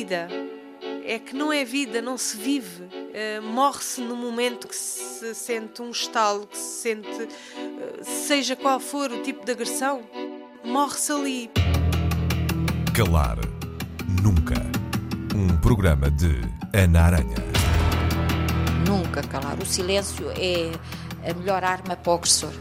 vida. É que não é vida, não se vive. Uh, Morre-se no momento que se sente um estalo, que se sente, uh, seja qual for o tipo de agressão, morre-se ali. Calar Nunca. Um programa de Ana Aranha. Nunca calar. O silêncio é a melhor arma para o agressor.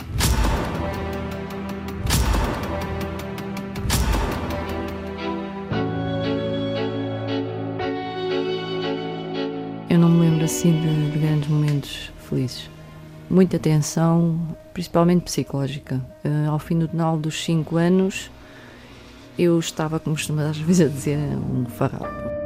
Eu não me lembro assim de, de grandes momentos felizes. Muita tensão, principalmente psicológica. Uh, ao final dos 5 anos, eu estava, como costuma às vezes a dizer, um farrapo.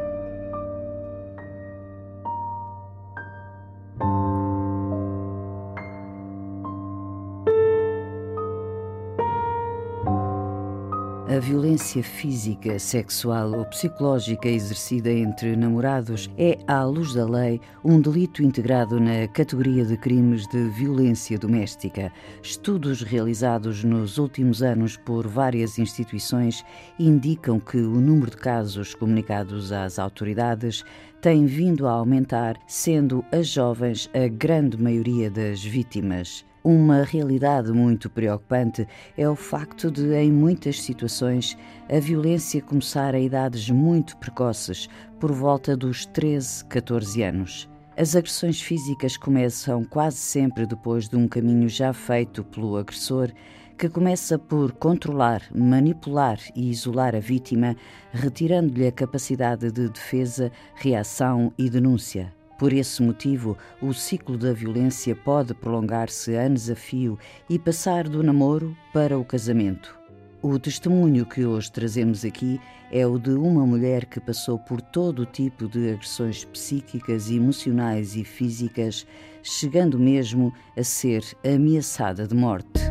Violência física, sexual ou psicológica exercida entre namorados é, à luz da lei, um delito integrado na categoria de crimes de violência doméstica. Estudos realizados nos últimos anos por várias instituições indicam que o número de casos comunicados às autoridades tem vindo a aumentar, sendo as jovens a grande maioria das vítimas. Uma realidade muito preocupante é o facto de, em muitas situações, a violência começar a idades muito precoces, por volta dos 13, 14 anos. As agressões físicas começam quase sempre depois de um caminho já feito pelo agressor, que começa por controlar, manipular e isolar a vítima, retirando-lhe a capacidade de defesa, reação e denúncia. Por esse motivo, o ciclo da violência pode prolongar-se anos a fio e passar do namoro para o casamento. O testemunho que hoje trazemos aqui é o de uma mulher que passou por todo tipo de agressões psíquicas, emocionais e físicas, chegando mesmo a ser ameaçada de morte.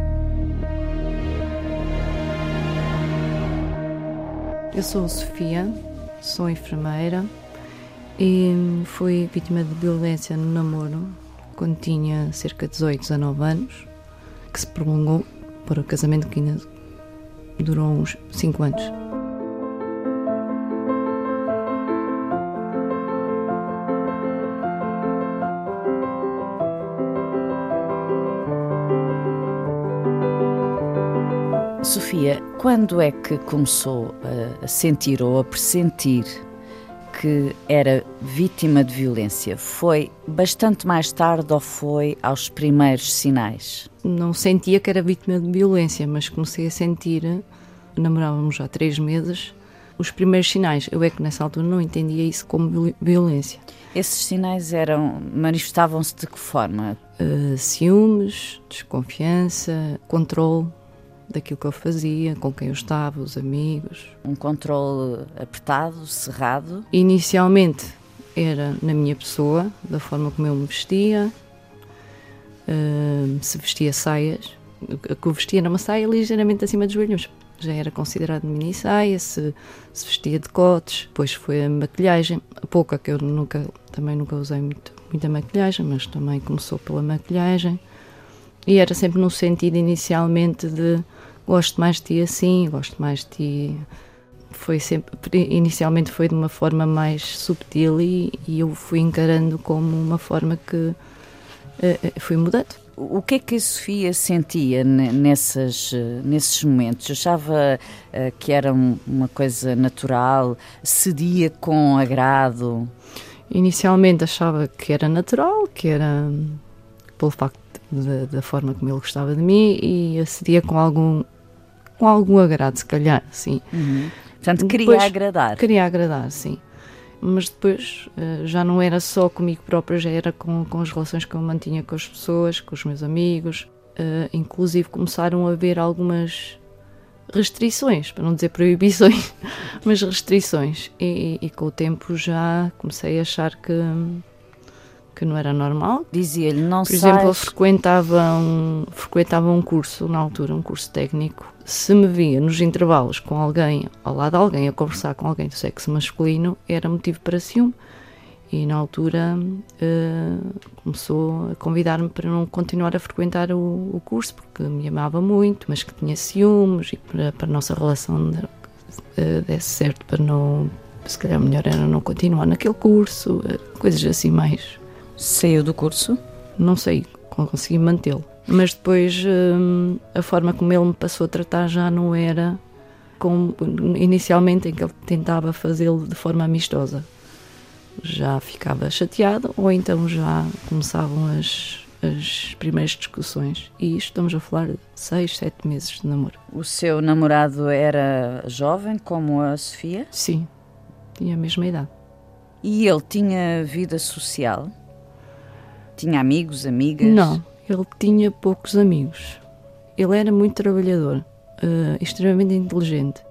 Eu sou Sofia, sou enfermeira e fui vítima de violência no namoro quando tinha cerca de 18, 19 anos, que se prolongou para o casamento que ainda durou uns 5 anos. Sofia, quando é que começou a sentir ou a pressentir que era vítima de violência foi bastante mais tarde ou foi aos primeiros sinais? Não sentia que era vítima de violência, mas comecei a sentir, namorávamos já há três meses, os primeiros sinais. Eu é que nessa altura não entendia isso como violência. Esses sinais eram manifestavam-se de que forma? Uh, ciúmes, desconfiança, controle daquilo que eu fazia, com quem eu estava, os amigos. Um controle apertado, cerrado? Inicialmente era na minha pessoa, da forma como eu me vestia, uh, se vestia saias. O que eu vestia era uma saia ligeiramente acima dos joelhos, já era considerado mini saia, se, se vestia de cotes, depois foi a maquilhagem, a pouca que eu nunca, também nunca usei muito, muita maquilhagem, mas também começou pela maquilhagem. E era sempre no sentido inicialmente de gosto mais de ti assim, gosto mais de ti. Foi sempre, inicialmente foi de uma forma mais subtil e, e eu fui encarando como uma forma que uh, fui mudando. O que é que a Sofia sentia nessas, nesses momentos? Achava uh, que era uma coisa natural? Cedia com agrado? Inicialmente achava que era natural, que era pelo facto da, da, forma como ele gostava de mim e acedia com algum com algum agrado, se calhar, sim. Uhum. Portanto, queria depois, agradar. Queria agradar, sim. Mas depois uh, já não era só comigo própria, já era com, com as relações que eu mantinha com as pessoas, com os meus amigos. Uh, inclusive começaram a haver algumas restrições, para não dizer proibições, mas restrições. E, e, e com o tempo já comecei a achar que que não era normal. Dizia-lhe, não Por exemplo, eu frequentava um, frequentava um curso, na altura, um curso técnico. Se me via nos intervalos com alguém, ao lado de alguém, a conversar com alguém do sexo masculino, era motivo para ciúme. E na altura uh, começou a convidar-me para não continuar a frequentar o, o, curso, porque me amava muito, mas que tinha ciúmes e para, para a nossa relação uh, desse certo, para não se calhar melhor era não continuar naquele curso, eh, coisas assim mais. Saiu do curso? Não sei, consegui mantê-lo. Mas depois hum, a forma como ele me passou a tratar já não era como inicialmente em que ele tentava fazê-lo de forma amistosa. Já ficava chateado ou então já começavam as, as primeiras discussões. E isto estamos a falar de seis, sete meses de namoro. O seu namorado era jovem, como a Sofia? Sim, tinha a mesma idade. E ele tinha vida social? Tinha amigos, amigas? Não, ele tinha poucos amigos. Ele era muito trabalhador, uh, extremamente inteligente.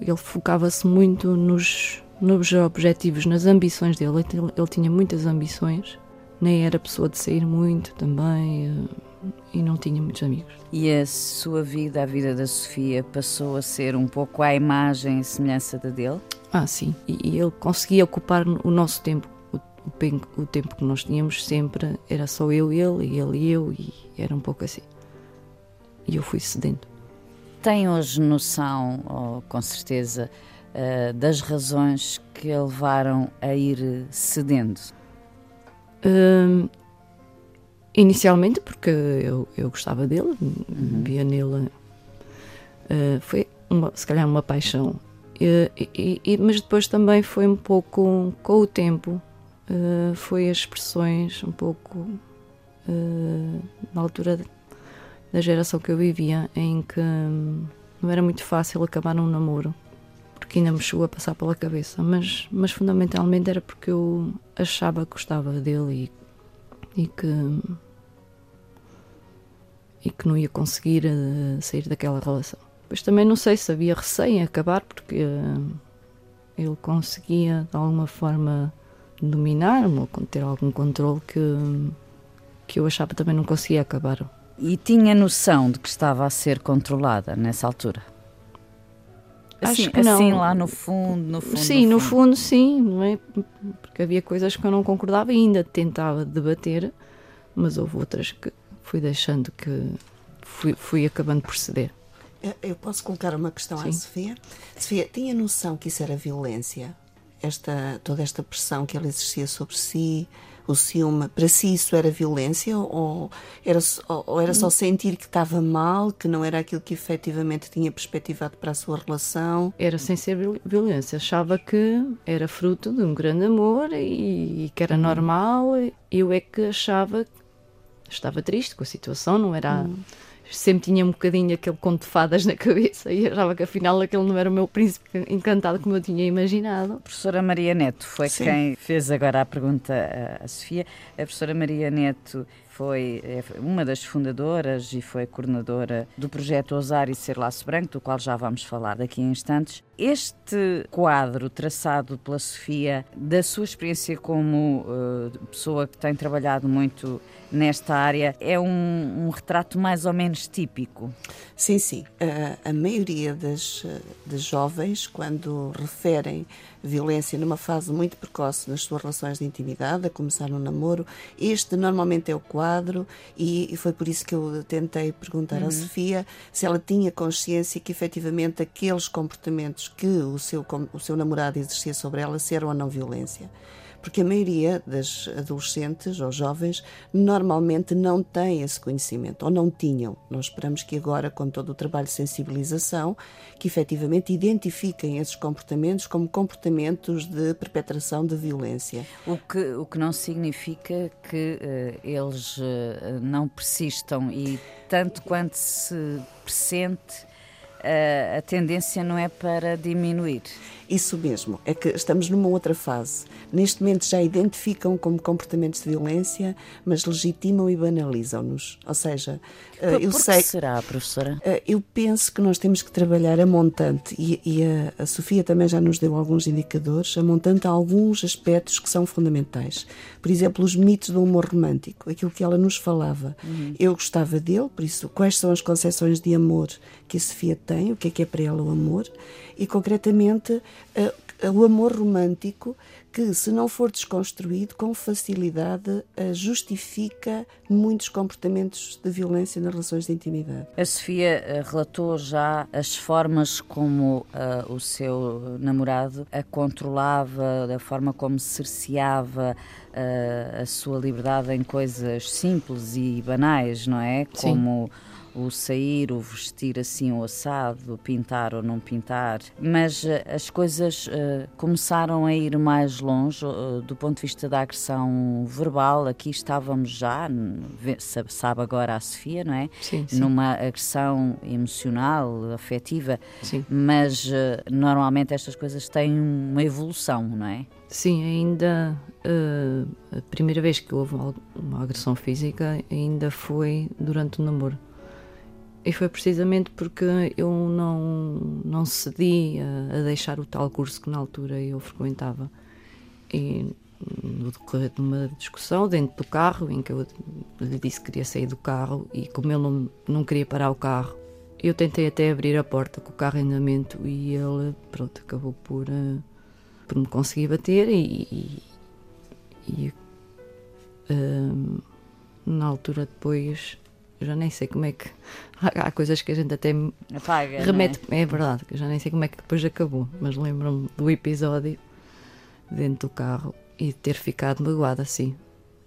Ele focava-se muito nos, nos objetivos, nas ambições dele. Ele, ele, tinha muitas ambições, nem era pessoa de sair muito também uh, e não tinha muitos amigos. E a sua vida, a vida da Sofia, passou a ser um pouco à imagem e semelhança da dele? Ah, sim. E, e ele conseguia ocupar o nosso tempo o, tempo que nós tínhamos sempre era só eu e ele, e ele e eu, e era um pouco assim. E eu fui cedendo. Tem hoje noção, oh, com certeza, uh, das razões que a levaram a ir cedendo? Uh, inicialmente porque eu, eu gostava dele, uhum. via nele. Uh, foi uma, se calhar uma paixão. E, e, mas depois também foi um pouco com o tempo uh, foi as expressões um pouco uh, na altura da geração que eu vivia, em que um, não era muito fácil acabar um namoro, porque ainda me chegou a passar pela cabeça, mas, mas fundamentalmente era porque eu achava que gostava dele e, e que e que não ia conseguir uh, sair daquela relação. Pois também não sei se havia receio em acabar, porque uh, ele conseguia de alguma forma dominar-me ou ter algum controle que, que eu achava também não conseguia acabar. E tinha noção de que estava a ser controlada nessa altura? Assim, Acho que não. assim lá no fundo, no fundo. Sim, no fundo. no fundo, sim, não é? Porque havia coisas que eu não concordava e ainda tentava debater, mas houve outras que fui deixando que fui, fui acabando por ceder. Eu posso colocar uma questão sim. à Sofia? Sofia, tinha noção que isso era violência? Esta, toda esta pressão que ele exercia sobre si, o ciúme, para si isso era violência ou era, ou era só sentir que estava mal, que não era aquilo que efetivamente tinha perspectivado para a sua relação? Era sem ser violência, achava que era fruto de um grande amor e, e que era normal. Eu é que achava estava triste com a situação, não era. Hum sempre tinha um bocadinho aquele conto de fadas na cabeça e achava que afinal aquele não era o meu príncipe encantado como eu tinha imaginado. A professora Maria Neto foi Sim. quem fez agora a pergunta à Sofia. A professora Maria Neto foi é, uma das fundadoras e foi coordenadora do projeto Ousar e Ser Laço Branco, do qual já vamos falar daqui a instantes. Este quadro traçado pela Sofia, da sua experiência como uh, pessoa que tem trabalhado muito nesta área, é um, um retrato mais ou menos típico? Sim, sim. Uh, a maioria das, das jovens, quando referem violência numa fase muito precoce nas suas relações de intimidade, a começar no namoro, este normalmente é o quadro e, e foi por isso que eu tentei perguntar uhum. à Sofia se ela tinha consciência que efetivamente aqueles comportamentos que o seu, o seu namorado exercia sobre ela eram ou não violência porque a maioria das adolescentes ou jovens normalmente não têm esse conhecimento ou não tinham. Nós esperamos que agora, com todo o trabalho de sensibilização, que efetivamente identifiquem esses comportamentos como comportamentos de perpetração de violência. O que, o que não significa que uh, eles uh, não persistam e tanto quanto se pressente a, a tendência não é para diminuir. Isso mesmo, é que estamos numa outra fase. Neste momento já identificam como comportamentos de violência, mas legitimam e banalizam-nos. Ou seja, eh, por, eu sei. Que será, professora? Eh, eu penso que nós temos que trabalhar a montante, e, e a, a, Sofia também já nos deu alguns indicadores, a montante há alguns aspectos que são fundamentais. Por exemplo, os mitos do humor romântico, aquilo que ela nos falava. Uhum. Eu gostava dele, por isso, quais são as concepções de amor que a Sofia tem, o que é que é para ela o amor, e concretamente uh, o amor romântico que, se não for desconstruído, com facilidade uh, justifica muitos comportamentos de violência nas relações de intimidade. A Sofia uh, relatou já as formas como uh, o seu namorado a controlava, da forma como cerceava a sua liberdade em coisas simples e banais, não é? Sim. Como o sair, o vestir assim o assado, o pintar ou não pintar, mas uh, as coisas uh, começaram a ir mais longe uh, do ponto de vista da agressão verbal. Aqui estávamos já, sabe agora a Sofia, não é? Sim, sim. Numa agressão emocional, afetiva, sim. mas normalmente estas coisas têm uma evolução, não é? Sim, ainda a primeira vez que houve uma agressão física ainda foi durante o namoro. E foi precisamente porque eu não, não cedi a, a, deixar o tal curso que na altura eu frequentava. E no decorrer de uma discussão dentro do carro, em que eu lhe disse que queria sair do carro e como ele não, não queria parar o carro, eu tentei até abrir a porta com o carro em andamento e ele, pronto, acabou por, uh, por me conseguir bater e, e, e uh, na altura depois eu já nem sei como é que. Há, coisas que a gente até Apaga, remete. É? é? verdade, que eu já nem sei como é que depois acabou, mas lembro-me do episódio dentro do carro e ter ficado magoada assim.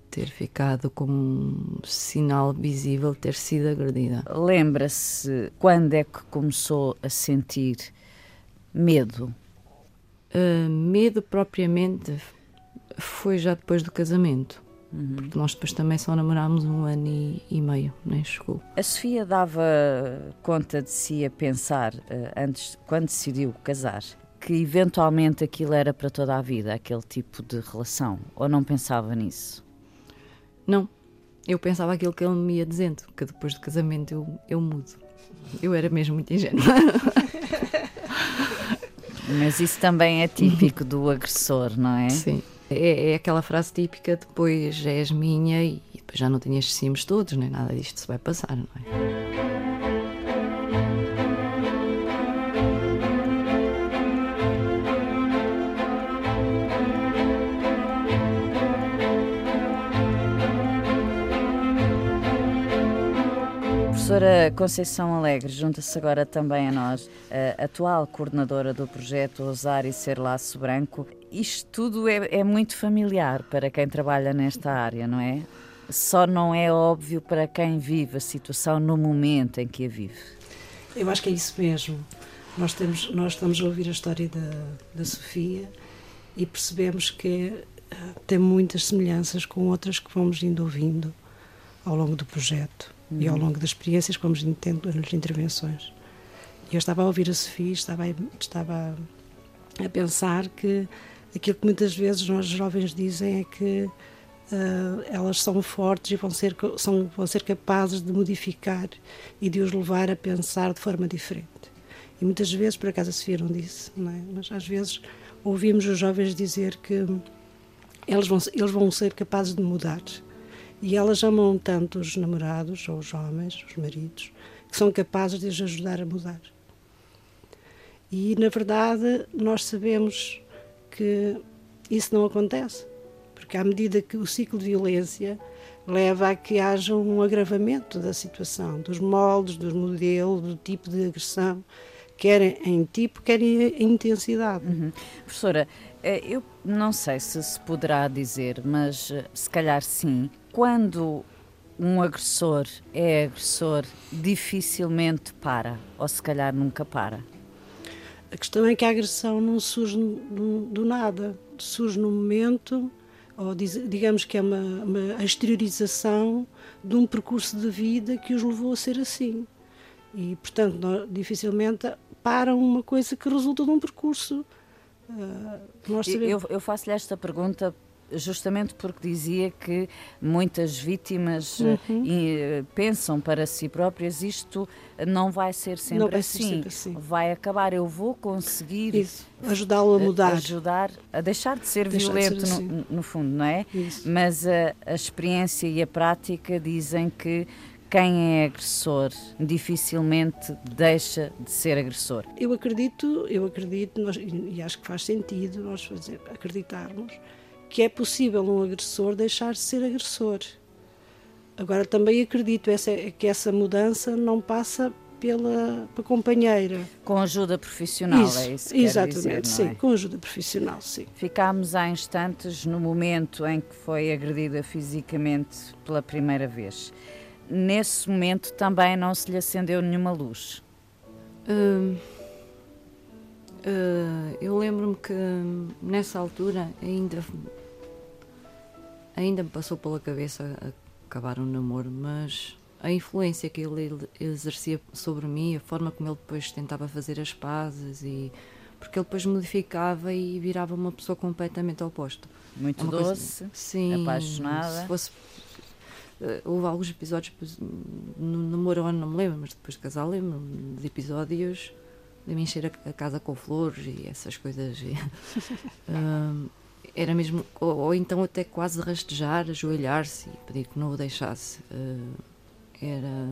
Ter ficado com um sinal visível ter sido agredida. Lembra-se quando é que começou a sentir medo? Uh, medo propriamente foi já depois do casamento Uhum. Porque nós depois também só namorámos um ano e, e, meio, nem chegou. A Sofia dava conta de si a pensar, eh, antes, quando decidiu casar, que eventualmente aquilo era para toda a vida, aquele tipo de relação? Ou não pensava nisso? Não. Eu pensava aquilo que ele me ia dizendo, que depois do casamento eu, eu mudo. Eu era mesmo muito ingênua. Mas isso também é típico do agressor, não é? Sim. É, é, aquela frase típica: depois és minha e depois já não tenho estes ciúmes todos, nem nada disto se vai passar, não é? professora Conceição Alegre junta-se agora também a nós, a atual coordenadora do projeto Ousar e Ser Laço Branco. Isto tudo é, é muito familiar para quem trabalha nesta área, não é? Só não é óbvio para quem vive a situação no momento em que a vive. Eu acho que é isso mesmo. Nós, temos, nós estamos a ouvir a história da, da Sofia e percebemos que uh, tem muitas semelhanças com outras que vamos indo ouvindo ao longo do projeto uhum. e ao longo das experiências que vamos tendo nas intervenções. E eu estava a ouvir a Sofia, estava, estava a pensar que aquilo que muitas vezes nós jovens dizem é que uh, elas são fortes e vão ser, são, vão ser capazes de modificar e de os levar a pensar de forma diferente. E muitas vezes, por acaso Sofia não disse, não é? mas às vezes ouvimos os jovens dizer que eles vão, eles vão ser capazes de mudar. E elas amam tanto os namorados, ou os homens, os maridos, que são capazes de os ajudar a mudar. E, na verdade, nós sabemos que isso não acontece, porque à medida que o ciclo de violência leva a que haja um agravamento da situação, dos moldes, do modelo, do tipo de agressão, quer em tipo, quer em intensidade. Uhum. Professora, eh, eu não sei se se poderá dizer, mas eh, se calhar sim, quando um agressor é agressor, dificilmente para, ou se calhar nunca para. A questão é que a agressão não surge do, nada, surge no momento, ou digamos que é uma, uma exteriorização de um percurso de vida que os levou a ser assim. E, portanto, dificilmente param uma coisa que resulta de um percurso. Uh, eu, eu faço-lhe esta pergunta justamente porque dizia que muitas vítimas uhum. uh, pensam para si próprias isto não vai ser sempre, vai assim. Ser sempre assim. Vai acabar, eu vou conseguir ajudá-lo a mudar. Ajudar a deixar de ser deixar violento, de ser assim. no, no, fundo, não é? Isso. Mas a, a experiência e a prática dizem que quem é agressor dificilmente deixa de ser agressor. Eu acredito, eu acredito, nós, e acho que faz sentido nós fazer, acreditarmos que é possível um agressor deixar de ser agressor. Agora também acredito essa, que essa mudança não passa pela, pela companheira. Com ajuda profissional, isso, é isso que Exatamente, dizer, sim, com ajuda profissional, sim. Ficámos há instantes no momento em que foi agredida fisicamente pela primeira vez. Nesse momento também não se lhe acendeu nenhuma luz? Uh, uh, eu lembro-me que nessa altura ainda ainda me passou pela cabeça acabar o um namoro, mas a influência que ele exercia sobre mim, a forma como ele depois tentava fazer as pazes e porque ele depois modificava e virava uma pessoa completamente oposta. Muito doce, coisa, sim, apaixonada. Se fosse, uh, houve alguns episódios no namoro não me lembro, mas depois de casar lembro de episódios de me encher a, casa com flores e essas coisas. Uh, era mesmo, ou, ou, então até quase rastejar, ajoelhar-se e pedir que não o deixasse. Uh, era,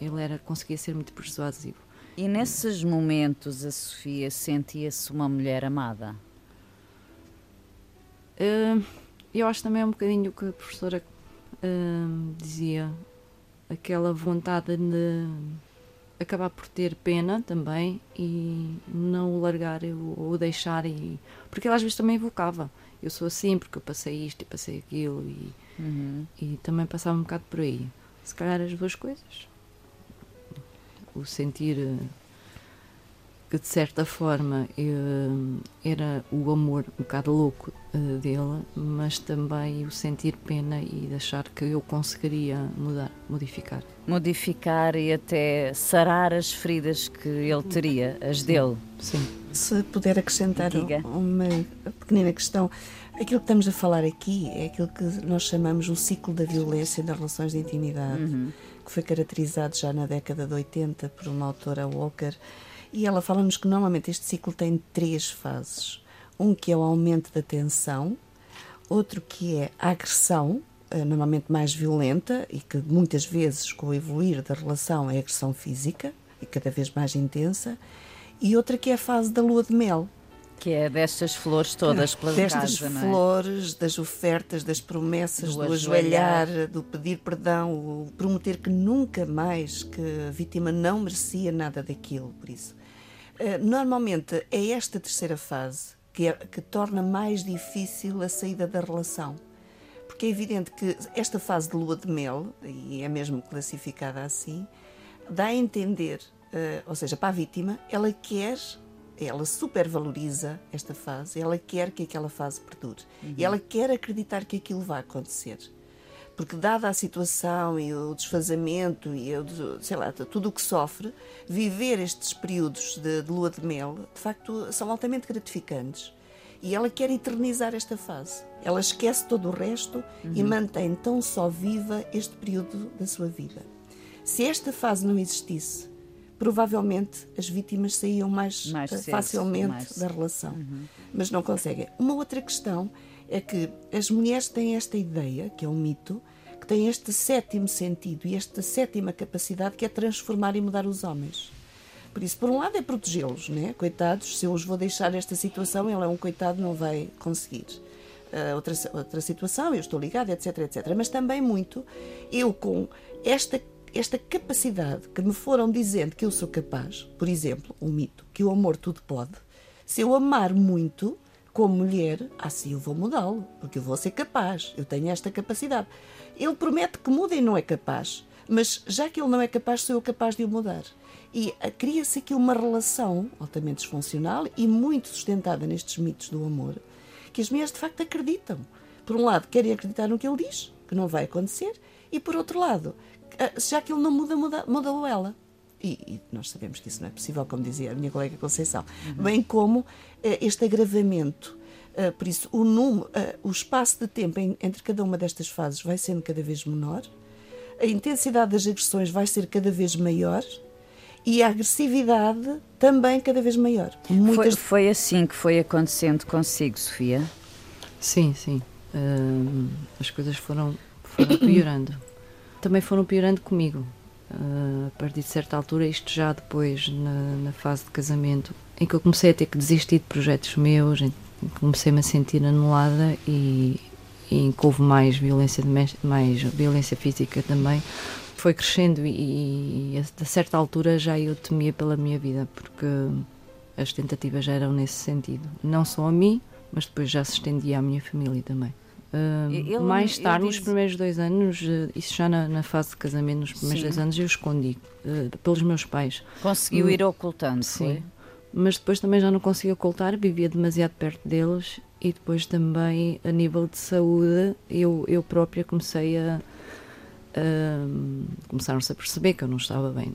ele era, conseguia ser muito persuasivo. E nesses momentos a Sofia sentia-se uma mulher amada? Uh, eu acho também um bocadinho o que a professora uh, dizia, aquela vontade de acabar por ter pena também e não o largar ou o deixar e porque ele às vezes também evocava eu sou assim porque eu passei isto e passei aquilo e, uhum. e também passava um bocado por aí se calhar as duas coisas. O sentir eh, que de certa forma eh, era o amor um bocado louco eh, dele, mas também o sentir pena e achar que eu conseguiria mudar, modificar. Modificar e até sarar as feridas que ele teria, as dele. Sim. Se puder acrescentar Diga. uma pequenina questão, Aquilo que estamos a falar aqui é aquilo que nós chamamos o ciclo da violência nas relações de intimidade, uhum. que foi caracterizado já na década de 80 por uma autora Walker. E ela fala-nos que normalmente este ciclo tem três fases. Um que é o aumento da tensão, outro que é a agressão, eh, normalmente mais violenta, e que muitas vezes, com o evoluir da relação, é agressão física e cada vez mais intensa, e outra que é a fase da lua de mel, que é destas flores todas pela Destas casa, flores, das ofertas, das promessas, do, do ajoelhar, do pedir perdão, o prometer que nunca mais, que a vítima não merecia nada daquilo, por isso. Eh, normalmente é esta terceira fase que, é, que torna mais difícil a saída da relação. Porque é evidente que esta fase de lua de mel, e é mesmo classificada assim, dá a entender, eh, ou seja, para a vítima, ela quer ela supervaloriza esta fase, ela quer que aquela fase perdure. Uhum. E ela quer acreditar que aquilo vai acontecer. Porque, dada a situação e o desfazamento e o, sei lá, tudo o que sofre, viver estes períodos de, de lua de mel, de facto, são altamente gratificantes. E ela quer eternizar esta fase. Ela esquece todo o resto uhum. e mantém tão só viva este período da sua vida. Se esta fase não existisse, provavelmente as vítimas saíam mais, mais facilmente mais. da relação. Uhum. Mas não conseguem. Uma outra questão é que as mulheres têm esta ideia, que é um mito, tem este sétimo sentido e esta sétima capacidade que é transformar e mudar os homens. Por isso, por um lado, é protegê-los, né? Coitados, se eu os vou deixar nesta situação, ele é um coitado, não vai conseguir. Uh, outra, outra situação, eu estou ligada, etc, etc. Mas também muito, eu com esta esta capacidade que me foram dizendo que eu sou capaz, por exemplo, um mito, que o amor tudo pode, se eu amar muito, como mulher, assim eu vou mudá-lo, porque eu vou ser capaz, eu tenho esta capacidade. Ele promete que muda e não é capaz, mas já que ele não é capaz, sou eu capaz de o mudar. E ah, cria-se aqui uma relação altamente disfuncional e muito sustentada nestes mitos do amor, que as mulheres de facto acreditam. Por um lado, querem acreditar no que ele diz, que não vai acontecer, e por outro lado, ah, já que ele não muda, muda, mudou ela. E, e, nós sabemos que isso não é possível, como dizia a minha colega Conceição. Uhum. Bem como uh, este agravamento. Uh, por isso, o, número, uh, o espaço de tempo em, entre cada uma destas fases vai sendo cada vez menor, a intensidade das agressões vai ser cada vez maior e a agressividade também cada vez maior. Muitas... Foi, foi assim que foi acontecendo consigo, Sofia? Sim, sim. as coisas foram, foram piorando também foram piorando comigo. Uh, a partir de certa altura, isto já depois na, na, fase de casamento, em que eu comecei a ter que desistir de projetos meus, comecei-me a sentir anulada e, e houve mais violência, mais violência física também, foi crescendo e, e a certa altura já eu temia pela minha vida, porque as tentativas já eram nesse sentido. Não só a mim, mas depois já se estendia à minha família também. Uh, ele, mais tarde, nos primeiros dois anos, uh, isso já na, na, fase de casamento, nos primeiros sim. dois anos, eu escondi uh, pelos meus pais. Conseguiu hum, ir ocultando, sim. Foi? Mas depois também já não conseguia ocultar, vivia demasiado perto deles e depois também, a nível de saúde, eu, eu própria comecei a. começaram-se a perceber que eu não estava bem.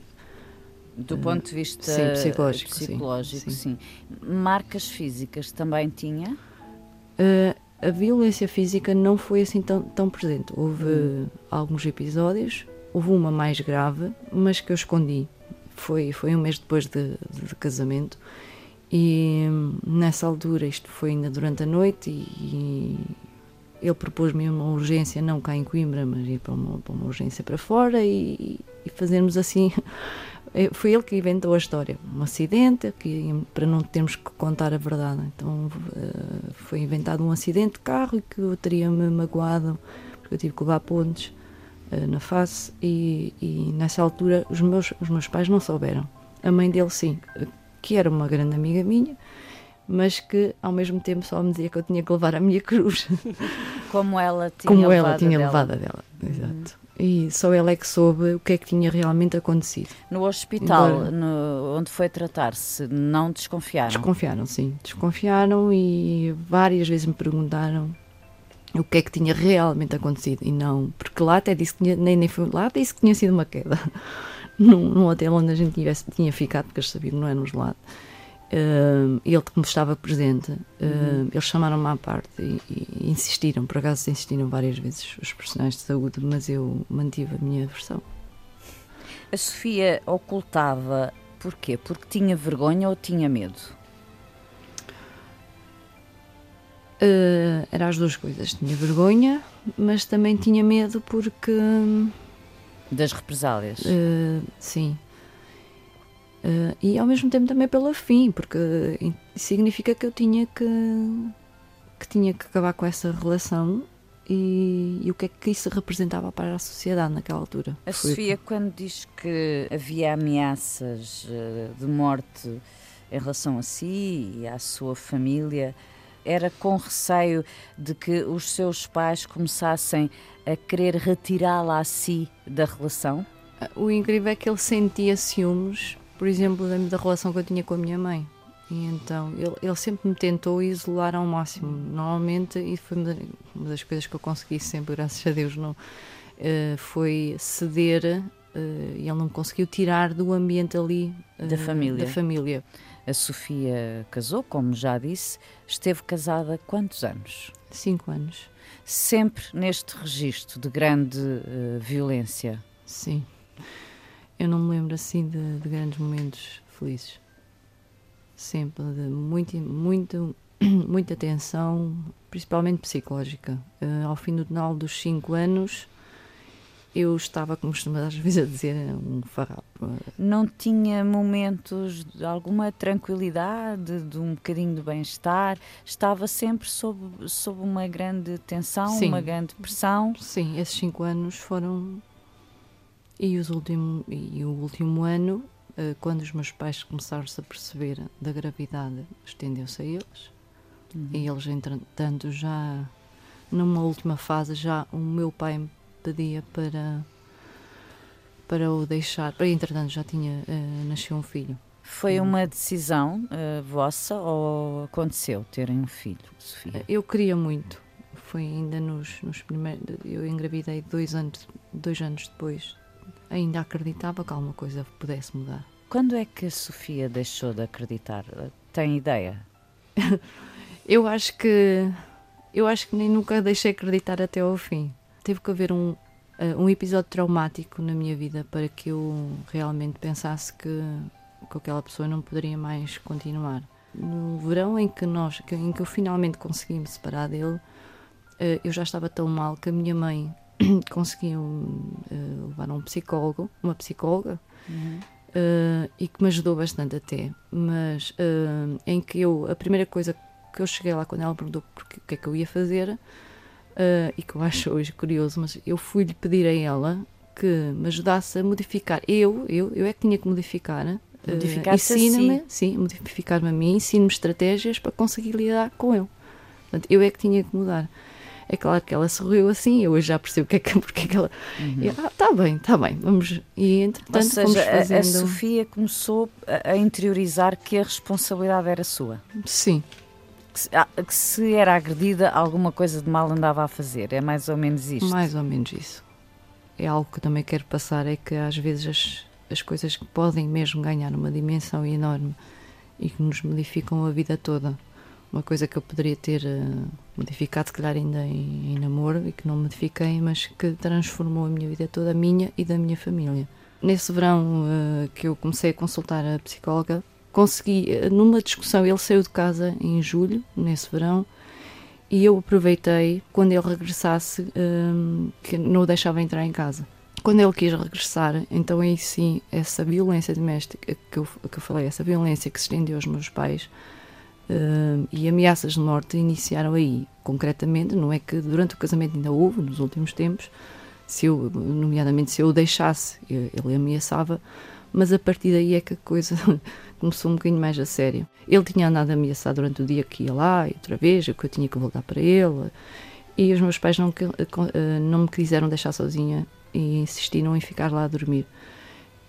Do ponto de vista sim, psicológico, psicológico sim, sim. Marcas físicas também tinha? Uh, a violência física não foi assim tão, tão presente. Houve hum. alguns episódios, houve uma mais grave, mas que eu escondi. Foi, foi um mês depois de, de, de casamento e nessa altura, isto foi ainda durante a noite, e, e ele propôs-me uma urgência, não cá em Coimbra, mas ir para uma, para uma urgência para fora e, e fazermos assim É, foi ele que inventou a história. Um acidente, que, para não termos que contar a verdade. Então eh, foi inventado um acidente de carro e que eu teria-me magoado, porque eu tive que levar pontes eh, na face. E, e, nessa altura os meus, os meus pais não souberam. A mãe dele, sim, que era uma grande amiga minha, mas que ao mesmo tempo só me dizia que eu tinha que levar a minha cruz. Como ela tinha Como levado ela tinha dela. levado a dela, exato e só ele é que soube o que é que tinha realmente acontecido. No hospital no, onde foi tratar-se, não desconfiaram? Desconfiaram, sim. Desconfiaram e várias vezes me perguntaram o que é que tinha realmente acontecido e não, porque lá até disse que tinha, nem, nem foi lá, disse que tinha sido uma queda num, num hotel onde a gente tivesse, tinha ficado, porque eles sabiam que não éramos lá. Uh, ele como estava presente, uh, uhum. eles chamaram-me à parte e, e, insistiram, por acaso insistiram várias vezes os profissionais de saúde, mas eu mantive a minha versão. A Sofia ocultava porquê? Porque tinha vergonha ou tinha medo? Uh, era as duas coisas. Tinha vergonha, mas também tinha medo porque. Das represálias? sim Uh, e ao mesmo tempo também pela fim, porque significa que eu tinha que, que tinha que acabar com essa relação e, e, o que é que isso representava para a sociedade naquela altura. A Foi... Sofia, quando diz que havia ameaças uh, de morte em relação a si e à sua família, era com receio de que os seus pais começassem a querer retirá-la a si da relação? O incrível é que ele sentia ciúmes por exemplo, da, da relação que eu tinha com a minha mãe. E então ele, ele sempre me tentou isolar ao máximo. Normalmente, e foi uma das coisas que eu consegui sempre, graças a Deus, não, uh, foi ceder uh, e ele não me conseguiu tirar do ambiente ali uh, da, família. da família. A Sofia casou, como já disse, esteve casada quantos anos? Cinco anos. Sempre neste registro de grande violência? Sim. Eu não me lembro assim de, de grandes momentos felizes. Sempre de muito, muito, muita tensão, principalmente psicológica. Uh, ao fim do final dos cinco anos, eu estava, como costumamos às vezes a dizer, um farrapo. Não tinha momentos de alguma tranquilidade, de um bocadinho de bem-estar? Estava sempre sob, sob uma grande tensão, Sim. uma grande pressão? Sim, esses cinco anos foram e, os último, e o último ano, eh, quando os meus pais começaram-se a perceber da gravidade, estendeu-se a eles. Uhum. E eles, entretanto, já numa última fase, já o meu pai pedia para para o deixar, para entretanto já tinha uh, nasceu um filho. Foi uma decisão uh, vossa ou aconteceu terem um filho, Sofia? Eu queria muito. Foi ainda nos, nos primeiros. Eu engravidei dois anos, dois anos depois ainda acreditava que alguma coisa pudesse mudar. Quando é que a Sofia deixou de acreditar? Tem ideia? eu acho que eu acho que nem nunca deixei acreditar até ao fim. Teve que haver um uh, um episódio traumático na minha vida para que eu realmente pensasse que com aquela pessoa não poderia mais continuar. No verão em que nós, em que eu finalmente consegui me separar dele, uh, eu já estava tão mal que a minha mãe conseguiam uh, levar a um psicólogo, uma psicóloga, uhum. uh, e que me ajudou bastante até. Mas em que eu, a primeira coisa que eu cheguei lá quando ela perguntou porque, o que é que eu ia fazer, e que eu acho hoje curioso, mas eu fui-lhe pedir a ela que me ajudasse a modificar. Eu, eu, eu é que tinha que modificar. modificar ensina-me, sim, modificar-me a mim, ensino-me estratégias para conseguir lidar com ele. Portanto, eu é que tinha que mudar. É claro que ela sorriu assim, eu hoje já percebo que é que, porque é que ela. Uhum. E, ah, tá bem, tá bem, vamos. E entretanto, Ou seja, fazendo... a, a Sofia começou a interiorizar que a responsabilidade era sua. Sim. Que se, ah, que se era agredida, alguma coisa de mal andava a fazer. É mais ou menos isto. Mais ou menos isso. É algo que também quero passar: é que às vezes as, as coisas que podem mesmo ganhar uma dimensão enorme e que nos modificam a vida toda uma coisa que eu poderia ter uh, modificado, se calhar ainda em, em, namoro e que não modifiquei, mas que transformou a minha vida toda, a minha e da minha família. Nesse verão uh, que eu comecei a consultar a psicóloga, consegui, uh, numa discussão, ele saiu de casa em julho, nesse verão, e eu aproveitei quando ele regressasse, que não o deixava entrar em casa. Quando ele quis regressar, então aí sim, essa violência doméstica que eu, que eu falei, essa violência que se estendeu aos meus pais, Uh, e ameaças de morte iniciaram aí. Concretamente, não é que durante o casamento ainda houve, nos últimos tempos, se eu, nomeadamente se eu o deixasse, ele ameaçava, mas a partir daí é que a coisa começou um bocadinho mais a sério. Ele tinha andado a ameaçar durante o dia que ia lá, e outra vez, que eu tinha que voltar para ele, e os meus pais não, uh, não me quiseram deixar sozinha e insistiram em ficar lá a dormir.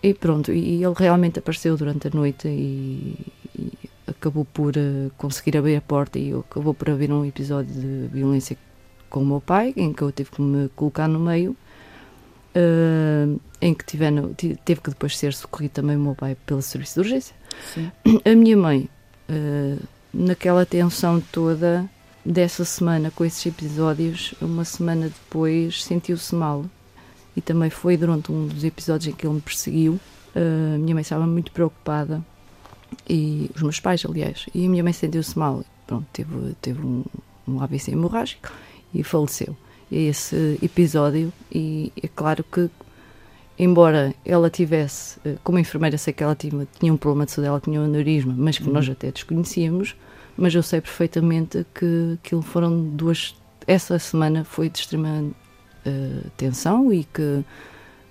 E pronto, e ele realmente apareceu durante a noite e, e acabou por uh, conseguir abrir a porta e acabou por haver um episódio de violência com o meu pai, em que eu tive que me colocar no meio, uh, em que tivendo, teve que depois ser socorrido também o meu pai pelo serviço de urgência. Sim. A minha mãe, uh, naquela tensão toda dessa semana com esses episódios, uma semana depois sentiu-se mal e também foi durante um dos episódios em que ele me perseguiu. A minha mãe estava muito preocupada e os meus pais, aliás, e a minha mãe sentiu-se mal, pronto, teve, teve um, um AVC hemorrágico e faleceu. E esse episódio, e é claro que, embora ela tivesse, eh, como enfermeira, sei que ela tinha, tinha um problema de saúde, ela tinha um aneurisma, mas que uhum. nós até desconhecíamos, mas eu sei perfeitamente que aquilo foram duas. Essa semana foi de extrema uh, tensão e que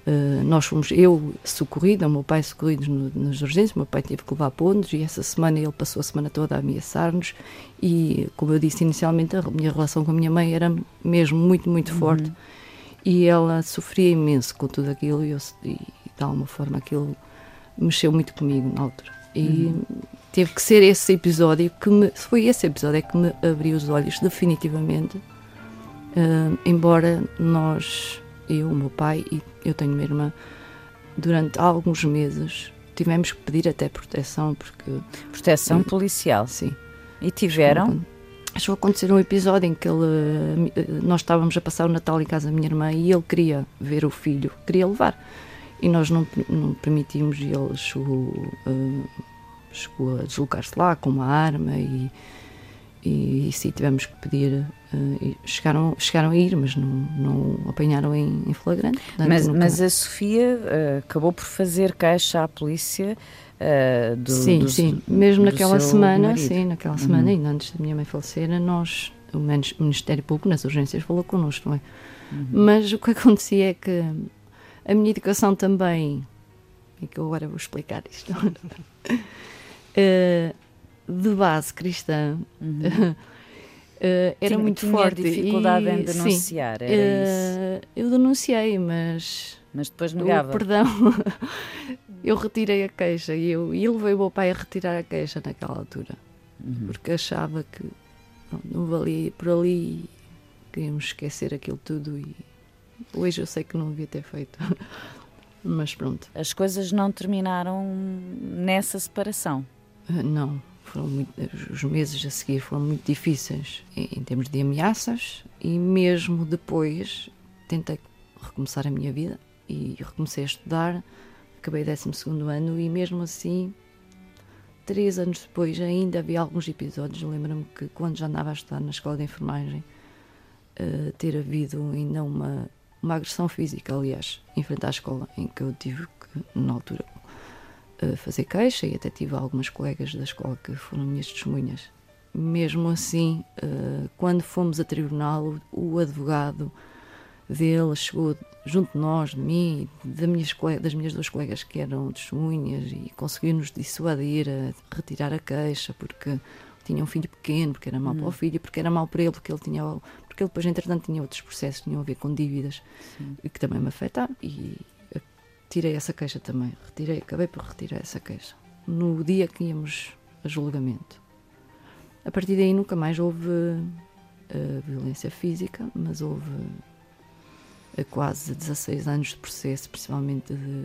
Uh, nós fomos, eu socorrida, o meu pai socorrido no, nas urgências, o meu pai teve que levar pontos e essa semana ele passou a semana toda a ameaçar-nos e, como eu disse inicialmente, a minha relação com a minha mãe era mesmo muito, muito uhum. forte e ela sofria imenso com tudo aquilo e, eu, e, de alguma forma aquilo mexeu muito comigo na altura. E uhum. teve que ser esse episódio que me, foi esse episódio que me abriu os olhos definitivamente, uh, embora nós eu, o meu pai e eu tenho uma irmã, durante alguns meses tivemos que pedir até proteção porque proteção policial sim e tiveram acho que acontecer um episódio em que ele nós estávamos a passar o Natal em casa da minha irmã e ele queria ver o filho queria levar e nós não, não permitimos e ele chegou, uh, chegou a deslocar-se lá com uma arma e e, e sim, tivemos que pedir. Uh, chegaram, chegaram a ir, mas não, não apanharam em, em flagrante. Portanto, mas, mas a Sofia uh, acabou por fazer queixa à polícia. Uh, do, sim, do, sim. Mesmo naquela semana, marido. sim, naquela semana, uhum. ainda antes da minha mãe falecer, nós, o Ministério Público, nas urgências, falou connosco também. Uhum. Mas o que acontecia é que a minha educação também. É que eu agora vou explicar isto. uh, de base cristã uhum. uh, era muito tinha forte. dificuldade e, em denunciar, sim, era uh, isso? Eu denunciei, mas. Mas depois negava. perdão. Eu retirei a queixa e, eu, e levei o meu pai a retirar a queixa naquela altura. Uhum. Porque achava que não, não valia por ali, queríamos esquecer aquilo tudo e hoje eu sei que não devia ter feito. Mas pronto. As coisas não terminaram nessa separação? Uh, não foram muito, os meses a seguir foram muito difíceis em, em termos de ameaças e mesmo depois tentei recomeçar a minha vida e recomecei a estudar, acabei o 12 ano e mesmo assim, três anos depois, ainda havia alguns episódios. Lembro-me que quando já andava a estudar na escola de enfermagem, uh, ter havido ainda uma uma agressão física, aliás, em frente à escola, em que eu tive que, na altura, eh, fazer queixa e até tive algumas colegas da escola que foram minhas testemunhas. Mesmo assim, eh, quando fomos a tribunal, o advogado dele chegou junto de nós, de mim, das minhas, das minhas duas colegas que eram testemunhas e conseguiu-nos dissuadir a retirar a queixa porque tinha um filho pequeno, porque era mau hum. para o hum. filho, porque era mau para ele, porque ele tinha porque ele depois entretanto tinha outros processos que tinham a ver com dívidas Sim. e que também me afetaram e tirei essa queixa também, retirei, acabei por retirar essa queixa no dia que íamos a julgamento. A partir daí nunca mais houve uh, violência física, mas houve uh, quase 16 anos de processo, principalmente de,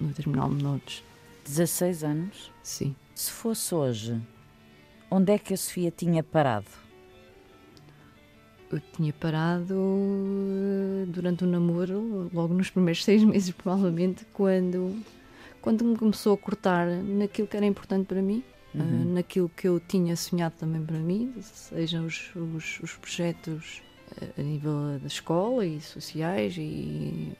no Tribunal Menores. 16 anos? Sim. Se fosse hoje, onde é que a Sofia tinha parado? Eu tinha parado eh, durante o namoro, logo nos primeiros seis meses, provavelmente, quando, quando me começou a cortar naquilo que era importante para mim, eh, uhum. uh, naquilo que eu tinha sonhado também para mim, sejam os, os, os projetos a nível da escola e sociais e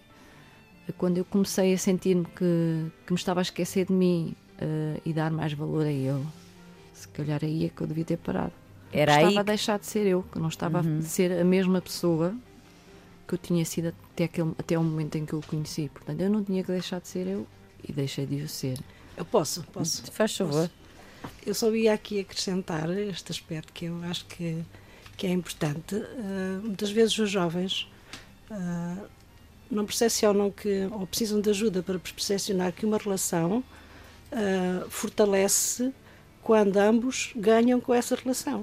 quando eu comecei a sentir-me que, que me estava a esquecer de mim uh, e dar mais valor a ele se calhar aí é que eu devia ter parado. Era estava aí a deixar de ser eu, que não estava uhum. a ser a mesma pessoa que eu tinha sido até, aquele, até o momento em que eu o conheci. Portanto, eu não tinha que deixar de ser eu e deixei de o ser. Eu posso, posso. Faz favor. Posso. Eu só ia aqui acrescentar este aspecto que eu acho que, que é importante. Uh, muitas vezes os jovens uh, não percepcionam que, ou precisam de ajuda para percepcionar que uma relação uh, fortalece quando ambos ganham com essa relação.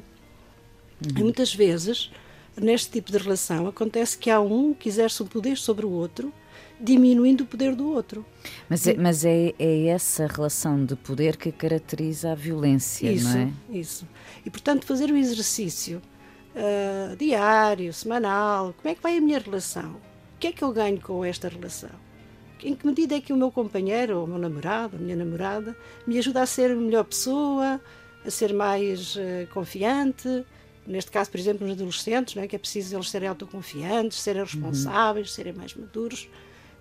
Uhum. E muitas vezes, neste tipo de relação, acontece que há um que exerce um poder sobre o outro, diminuindo o poder do outro. Mas, é, mas é, é essa relação de poder que caracteriza a violência, isso, não é? Isso. E, portanto, fazer o exercício uh, diário, semanal, como é que vai a minha relação? O que é que eu ganho com esta relação? em que medida é que o meu companheiro, ou o meu namorado, a minha namorada, me ajuda a ser melhor pessoa, a ser mais uh, confiante. Neste caso, por exemplo, nos adolescentes, não é? que é preciso eles serem autoconfiantes, serem uhum. responsáveis, uhum. serem mais maduros.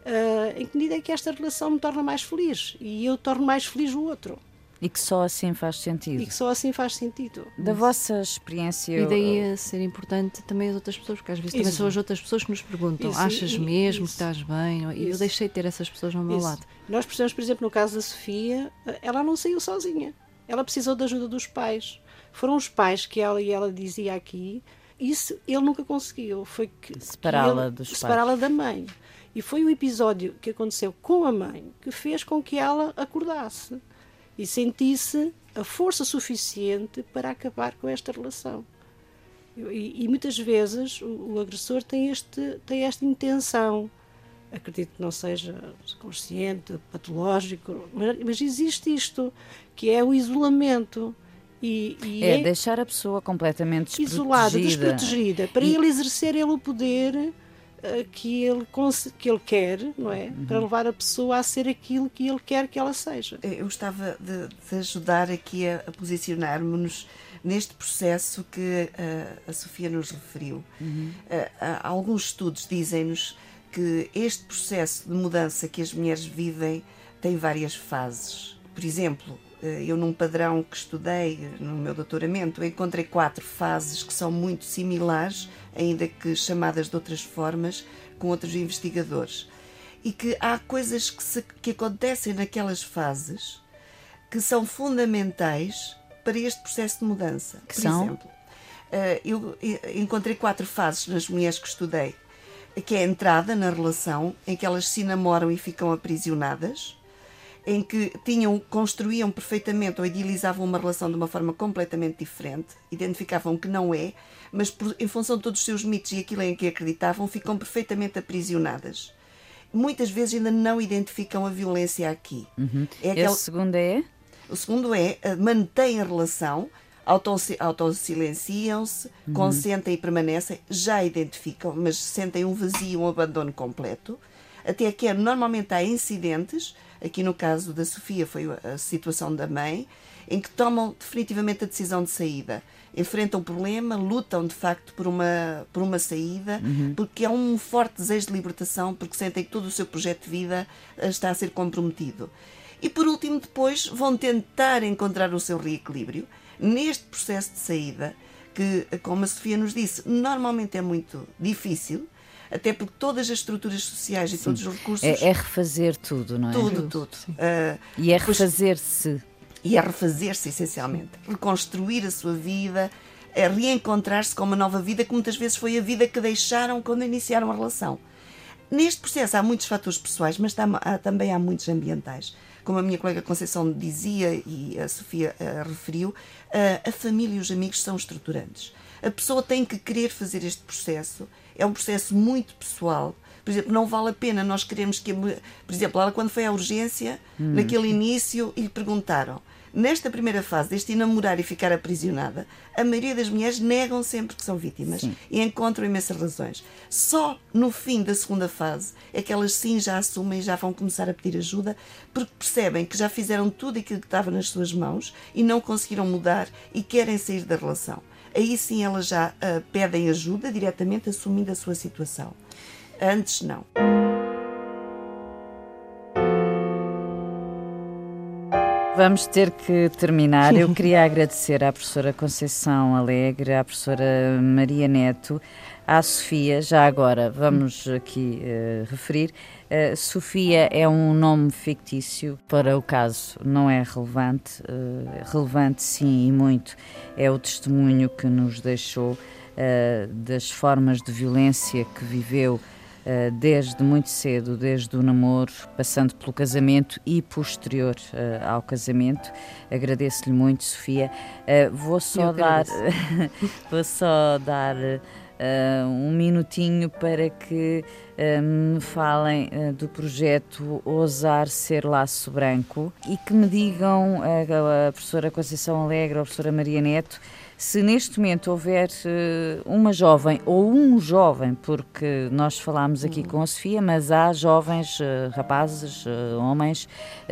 Uh, em que medida é que esta relação me torna mais feliz e eu torno mais feliz o outro? E que só assim faz sentido. E que só assim faz sentido. Da Isso. vossa experiência. E daí a ser importante também as outras pessoas, porque às vezes Isso. também são as outras pessoas que nos perguntam: Isso. achas e, mesmo que estás bem? E eu deixei de ter essas pessoas ao meu lado. Nós precisamos, por exemplo, no caso da Sofia, ela não saiu sozinha. Ela precisou da ajuda dos pais. Foram os pais que ela e ela dizia aqui. Isso ele nunca conseguiu. Foi separá-la dos pais. Separá-la da mãe. E foi o episódio que aconteceu com a mãe que fez com que ela acordasse e sentisse a força suficiente para acabar com esta relação. E, e muitas vezes o, o, agressor tem, este, tem esta intenção. Acredito que não seja consciente, patológico, mas, mas existe isto, que é o isolamento. E, e é, é, deixar a pessoa completamente isolada, desprotegida, para e... ele exercer ele o poder que ele, que ele quer, não é? Uhum. Para levar a pessoa a ser aquilo que ele quer que ela seja. Eu gostava de, de ajudar aqui a, a posicionarmos-nos neste processo que uh, a Sofia nos referiu. Uhum. Uh, alguns estudos dizem-nos que este processo de mudança que as mulheres vivem tem várias fases. Por exemplo, eu num padrão que estudei no meu doutoramento encontrei quatro fases que são muito similares ainda que chamadas de outras formas, com outros investigadores. E que há coisas que, se, que acontecem naquelas fases que são fundamentais para este processo de mudança. Que Por são? exemplo, eh, eu encontrei quatro fases nas mulheres que estudei, que é a entrada na relação, em que elas se namoram e ficam aprisionadas, em que tinham, construíam perfeitamente ou idealizavam uma relação de uma forma completamente diferente, identificavam que não é, mas por, em função de todos os seus mitos e aquilo em que acreditavam, ficam perfeitamente aprisionadas. Muitas vezes ainda não identificam a violência aqui. Uhum. É aquele... Esse segundo é? O segundo é eh, mantém a relação, autossilenciam-se, uhum. consentem e permanecem, já identificam, mas sentem um vazio, um abandono completo. Até que normalmente há incidentes Aqui no caso da Sofia foi a situação da mãe em que tomam definitivamente a decisão de saída. Enfrentam o problema, lutam de facto por uma, por uma saída, uhum. porque há um forte desejo de libertação, porque sentem que todo o seu projeto de vida eh, está a ser comprometido. E por último, depois vão tentar encontrar o seu reequilíbrio neste processo de saída, que, como a Sofia nos disse, normalmente é muito difícil, até porque todas as estruturas sociais e Sim. todos os recursos. É, é, refazer tudo, não é? Tudo, tudo. Uh, e é refazer-se. E é refazer-se, essencialmente. Reconstruir a sua vida, é reencontrar-se com uma nova vida que muitas vezes foi a vida que deixaram quando iniciaram a relação. Neste processo há muitos fatores pessoais, mas há, também há muitos ambientais como a minha colega Conceição dizia e a Sofia uh, referiu, uh, a família e os amigos são estruturantes. A pessoa tem que querer fazer este processo, é um processo muito pessoal. Por exemplo, não vale a pena nós queremos que. Por exemplo, ela, quando foi à urgência, hum. naquele início, e lhe perguntaram nesta primeira fase deste enamorar e ficar aprisionada, a maioria das mulheres negam sempre que são vítimas sim. e encontram imensas razões. Só no fim da segunda fase é que elas sim já assumem e já vão começar a pedir ajuda porque percebem que já fizeram tudo aquilo que estava nas suas mãos e não conseguiram mudar e querem sair da relação. Aí sim elas já uh, pedem ajuda diretamente assumindo a sua situação. Antes não. Vamos ter que terminar. Eu queria agradecer à professora Conceição Alegre, à professora Maria Neto, à Sofia. Já agora, vamos aqui uh, referir. Uh, Sofia é um nome fictício para o caso, não é relevante. Uh, relevante, sim, e muito. É o testemunho que nos deixou das formas de violência que viveu desde muito cedo, desde o namoro, passando pelo casamento e posterior uh, ao casamento. Agradeço-lhe muito, Sofia. Uh, vou só dar, vou só dar um minutinho para que me falem do projeto Ousar Ser Laço Branco e que me digam, a professora Conceição Alegre a professora Maria Neto, se neste momento houver uh, uma jovem ou um jovem, porque nós falámos aqui com a Sofia, mas há jovens, uh, rapazes, uh, homens,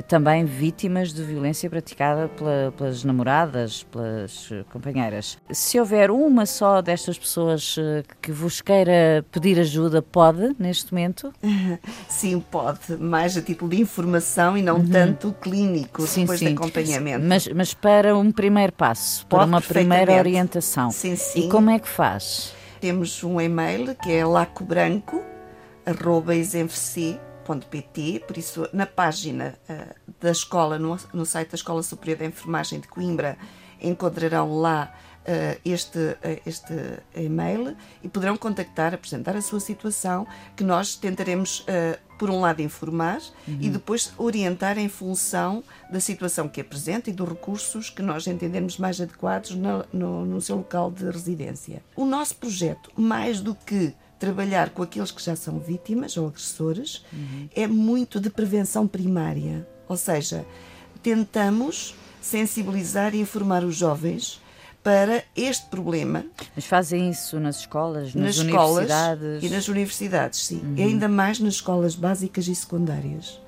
também vítimas de violência praticada pela, pelas namoradas, pelas companheiras. Se houver uma só destas pessoas que vos queira pedir ajuda, pode neste momento? Sim, pode, mais a título de informação e não uhum. tanto clínico, sim, depois sim. de acompanhamento. Mas, mas para um primeiro passo, para uma primeira orientação. Sim, sim. E como é que faz? Temos um e-mail que é lacobranco.pt, por isso na página uh, da escola, no, no site da Escola Superior de Enfermagem de Coimbra, encontrarão lá uh, este, uh, este e-mail e poderão contactar, apresentar a sua situação, que nós tentaremos, por um lado, informar uhum. e depois orientar em função da situação que apresenta e dos recursos que nós entendemos mais adequados no, no, no seu local de residência. O nosso projeto, mais do que trabalhar com aqueles que já são vítimas ou agressores, uhum. é muito de prevenção primária. Ou seja, tentamos sensibilizar e informar os jovens para este problema. Mas fazem isso nas escolas, nas, nas universidades? Escolas e nas universidades, sim. Uhum. E ainda mais nas escolas básicas e secundárias.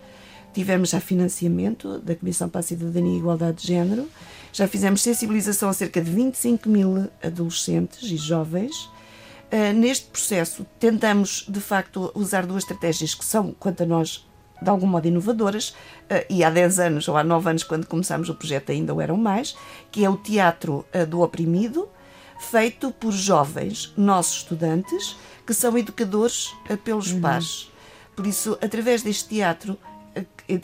Tivemos já financiamento da Comissão para a Cidadania e Igualdade de Género, já fizemos sensibilização a cerca de 25 mil adolescentes e jovens. Uh, neste processo, tentamos, de facto, usar duas estratégias que são, quanto a nós, de algum modo inovadoras, eh, e há 10 anos ou há 9 anos, quando começámos o projeto, ainda o eram mais, que é o Teatro eh, do Oprimido, feito por jovens, nossos estudantes, que são educadores eh, pelos uhum. pares. Por isso, através deste teatro,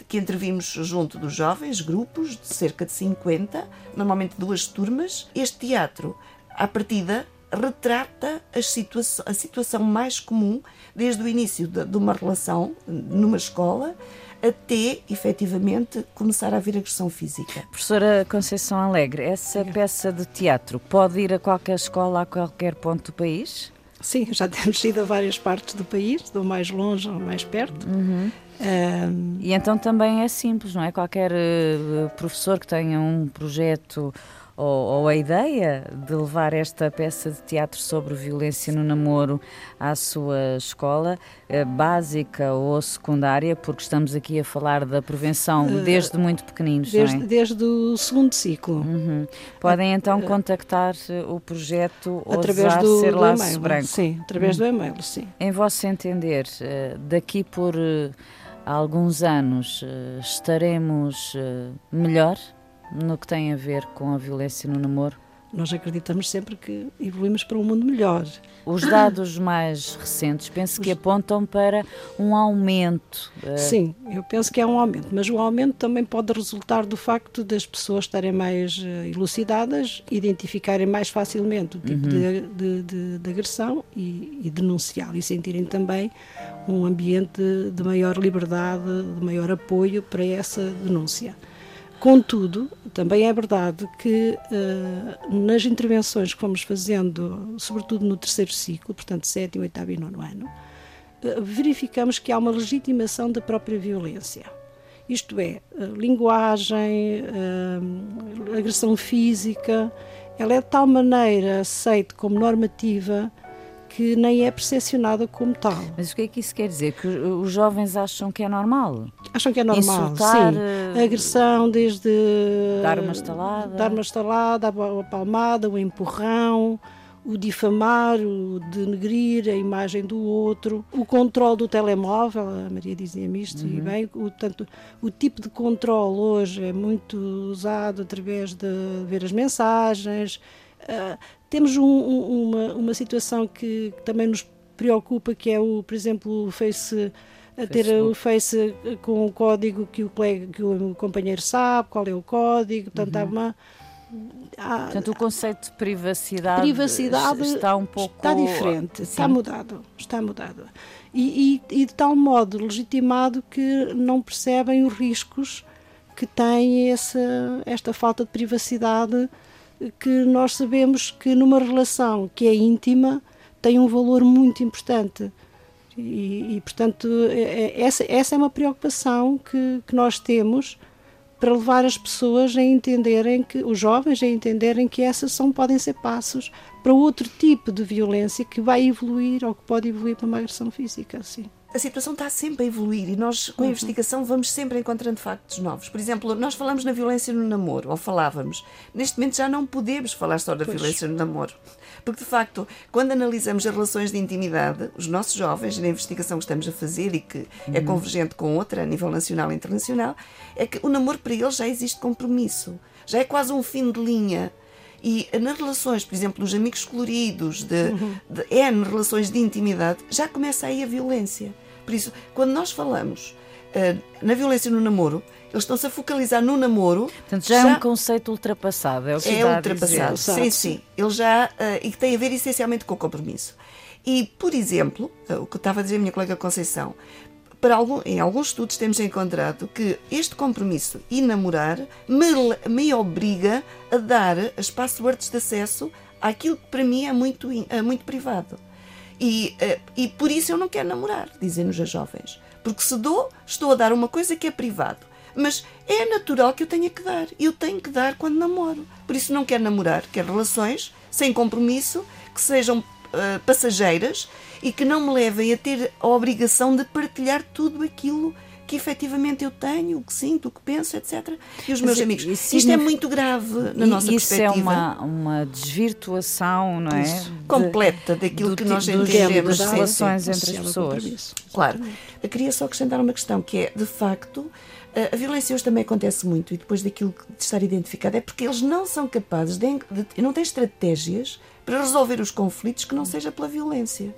que intervimos junto dos jovens, grupos de cerca de 50, normalmente duas turmas, este teatro, à partida, retrata a, situa a situação mais comum desde o início de, de uma relação numa escola até efetivamente começar a haver agressão física. Professora Conceição Alegre, essa peça de teatro pode ir a qualquer escola, a qualquer ponto do país? Sim, já temos ido a várias partes do país, do mais longe ao mais perto. Uhum. Um... E então também é simples, não é? Qualquer uh, professor que tenha um projeto ou, ou, a ideia de levar esta peça de teatro sobre violência no namoro à sua escola, eh, básica ou secundária, porque estamos aqui a falar da prevenção uh, desde muito pequeninos, desde, é? desde o segundo ciclo. Uhum. Podem então uh, contactar o projeto através do, ser do laço e-mail, branco. Sim, através uhum. do e-mail, sim. Em vosso entender, daqui por alguns anos estaremos melhor no que tem a ver com a violência no namoro? Nós acreditamos sempre que evoluímos para um mundo melhor. Os dados mais recentes penso que apontam para um aumento. Eh, Sim, eu penso que é um aumento, mas o aumento também pode resultar do facto das pessoas estarem mais eh, elucidadas, identificarem mais facilmente o tipo uhum. de, de, de, agressão e, e denunciar, e sentirem também um ambiente de maior liberdade, de maior apoio para essa denúncia. Contudo, também é verdade que uh, nas intervenções que fomos fazendo, sobretudo no terceiro ciclo, portanto, sétimo, oitavo e nono ano, uh, verificamos que há uma legitimação da própria violência. Isto é, uh, linguagem, agressão física, ela é de tal maneira aceita como normativa que nem é percepcionada como tal. Mas o que é que isso quer dizer? Que os jovens acham que é normal? Acham que é normal, Insultar, sim. Eh, agressão desde... Dar uma estalada. Dar uma estalada, a palmada, o empurrão, o difamar, o denegrir a imagem do outro, o controle do telemóvel, a Maria dizia-me isto, uhum. e bem, o, tanto, o tipo de controle hoje é muito usado através de ver as mensagens, uh, temos um, um, uma, uma situação que, também nos preocupa, que é, o, por exemplo, o Face a ter Facebook. o Face com o código que o, colega, que o companheiro sabe, qual é o código, portanto, uhum. há uma. Há, portanto, o conceito de privacidade, privacidade está um pouco. Está diferente, Sim. está mudado. Está mudado. E, e, e, de tal modo legitimado que não percebem os riscos que tem essa, esta falta de privacidade que nós sabemos que numa relação que é íntima tem um valor muito importante. E, e portanto, é, é, essa, essa é uma preocupação que, que nós temos para levar as pessoas a entenderem que, os jovens a entenderem que essas são, podem ser passos para outro tipo de violência que vai evoluir ou que pode evoluir para uma agressão física, sim a situação está sempre a evoluir e nós, com a uhum. investigação, vamos sempre encontrando factos novos. Por exemplo, nós falamos na violência no namoro, ou falávamos. Neste momento já não podemos falar só da pois. violência no namoro. Porque, de facto, quando analisamos as relações de intimidade, os nossos jovens, na investigação que estamos a fazer e que é uhum. é convergente com outra a nível nacional e internacional, é que o namoro para eles já existe compromisso. Já é quase um fim de linha e nas relações, por exemplo, nos amigos coloridos, de, de N relações de intimidade, já começa aí a violência. Por isso, quando nós falamos uh, na violência no namoro, eles estão-se a focalizar no namoro. Portanto, já, já, é um conceito ultrapassado, é o que É ultrapassado, sim, sim. Ele já. Uh, e que tem a ver essencialmente com o compromisso. E, por exemplo, uh, o que estava a dizer a minha colega Conceição, para algum, em alguns estudos temos encontrado que este compromisso e namorar me, me obriga a dar as passwords de acesso àquilo que para mim é muito, é muito privado. E, uh, e por isso eu não quero namorar, dizem-nos as jovens. Porque se dou, estou a dar uma coisa que é privado. Mas é natural que eu tenha que dar. Eu tenho que dar quando namoro. Por isso não quero namorar, quero relações sem compromisso, que sejam uh, passageiras e que não me levem a ter a obrigação de partilhar tudo aquilo que efetivamente eu tenho, o que sinto, o que penso, etc. E os meus Mas, amigos. Isto significa... é muito grave na nossa isso perspectiva. Isso é uma, uma desvirtuação, não é? Isso, completa daquilo do, que nós entendemos. Das relações entre as pessoas. Claro. Eu queria só acrescentar uma questão, que é, de facto, a violência hoje também acontece muito, e depois daquilo de estar identificado, é porque eles não são capazes, de, de não têm estratégias para resolver os conflitos que não seja pela violência.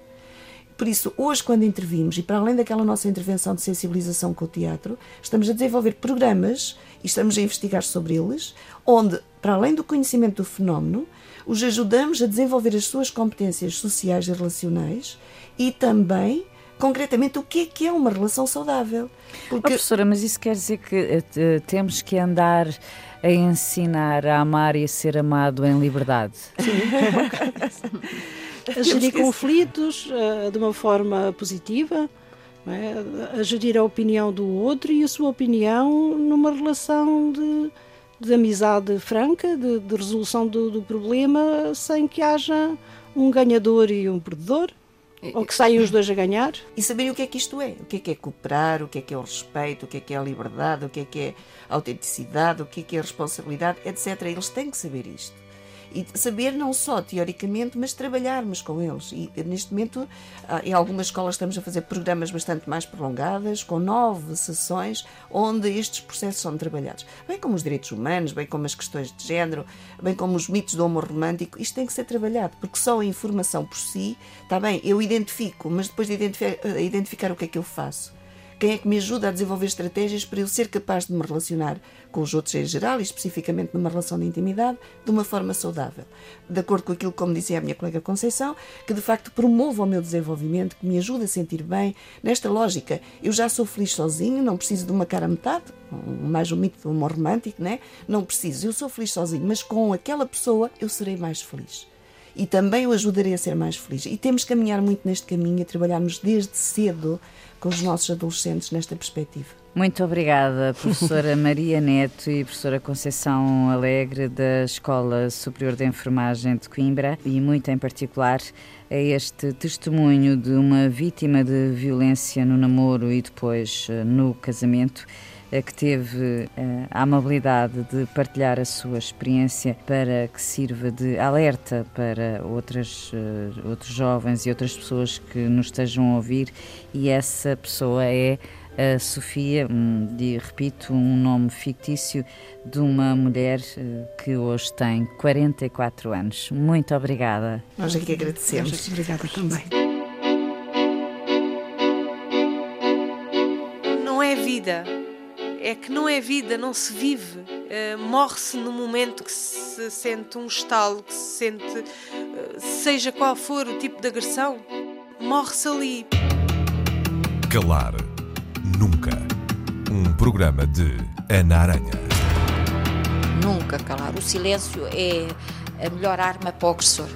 Por isso, hoje, quando intervimos, e para além daquela nossa intervenção de sensibilização com o teatro, estamos a desenvolver programas e estamos a investigar sobre eles, onde, para além do conhecimento do fenómeno, os ajudamos a desenvolver as suas competências sociais e relacionais e também, concretamente, o que é que é uma relação saudável. Porque... Oh, professora, mas isso quer dizer que uh, temos que andar a ensinar a amar e a ser amado em liberdade? Sim. a gerir conflitos uh, de uma forma positiva, é? a gerir a opinião do outro e a sua opinião numa relação de, de amizade franca, de, de resolução do, do problema, sem que haja um ganhador e um perdedor. Ou que saiam os dois a ganhar. E saberem o que é que isto é. O que é que é cooperar, o que é que é o respeito, o que é que é a liberdade, o que é que é a autenticidade, o que é que é a responsabilidade, etc. Eles têm que saber isto e saber não só teoricamente, mas trabalharmos com eles. E neste momento, ah, em algumas escolas estamos a fazer programas bastante mais prolongadas, com nove sessões, onde estes processos são trabalhados. Bem como os direitos humanos, bem como as questões de género, bem como os mitos do amor romântico, isto tem que ser trabalhado, porque só a informação por si, está bem, eu identifico, mas depois de identificar, identificar o que é que eu faço quem é que me ajuda a desenvolver estratégias para eu ser capaz de me relacionar com os outros em geral e especificamente numa relação de intimidade de uma forma saudável. De acordo com aquilo como dizia a minha colega Conceição, que de facto promova o meu desenvolvimento, que me ajuda a sentir bem. Nesta lógica, eu já sou feliz sozinho, não preciso de uma cara a metade, mais um mito do amor romântico, né? Não preciso, eu sou feliz sozinho, mas com aquela pessoa eu serei mais feliz e também o ajudarei a ser mais feliz. E temos que caminhar muito neste caminho e trabalharmos desde cedo com os nossos adolescentes nesta perspectiva. Muito obrigada, professora Maria Neto e professora Conceição Alegre da Escola Superior de Enfermagem de Coimbra e muito em particular a este testemunho de uma vítima de violência no namoro e depois eh, no casamento que teve eh, a amabilidade de partilhar a sua experiência para que sirva de alerta para outras, eh, outros jovens e outras pessoas que nos estejam a ouvir, e essa pessoa é a Sofia, de, repito, um nome fictício de uma mulher que hoje tem 44 anos. Muito obrigada. Nós aqui agradecemos. Obrigada também. Não é vida é que não é vida, não se vive. Uh, Morre-se no momento que se sente um estalo, que se sente, uh, seja qual for o tipo de agressão, morre-se ali. Calar Nunca. Um programa de Ana Aranha. Nunca calar. O silêncio é a melhor arma para o agressor.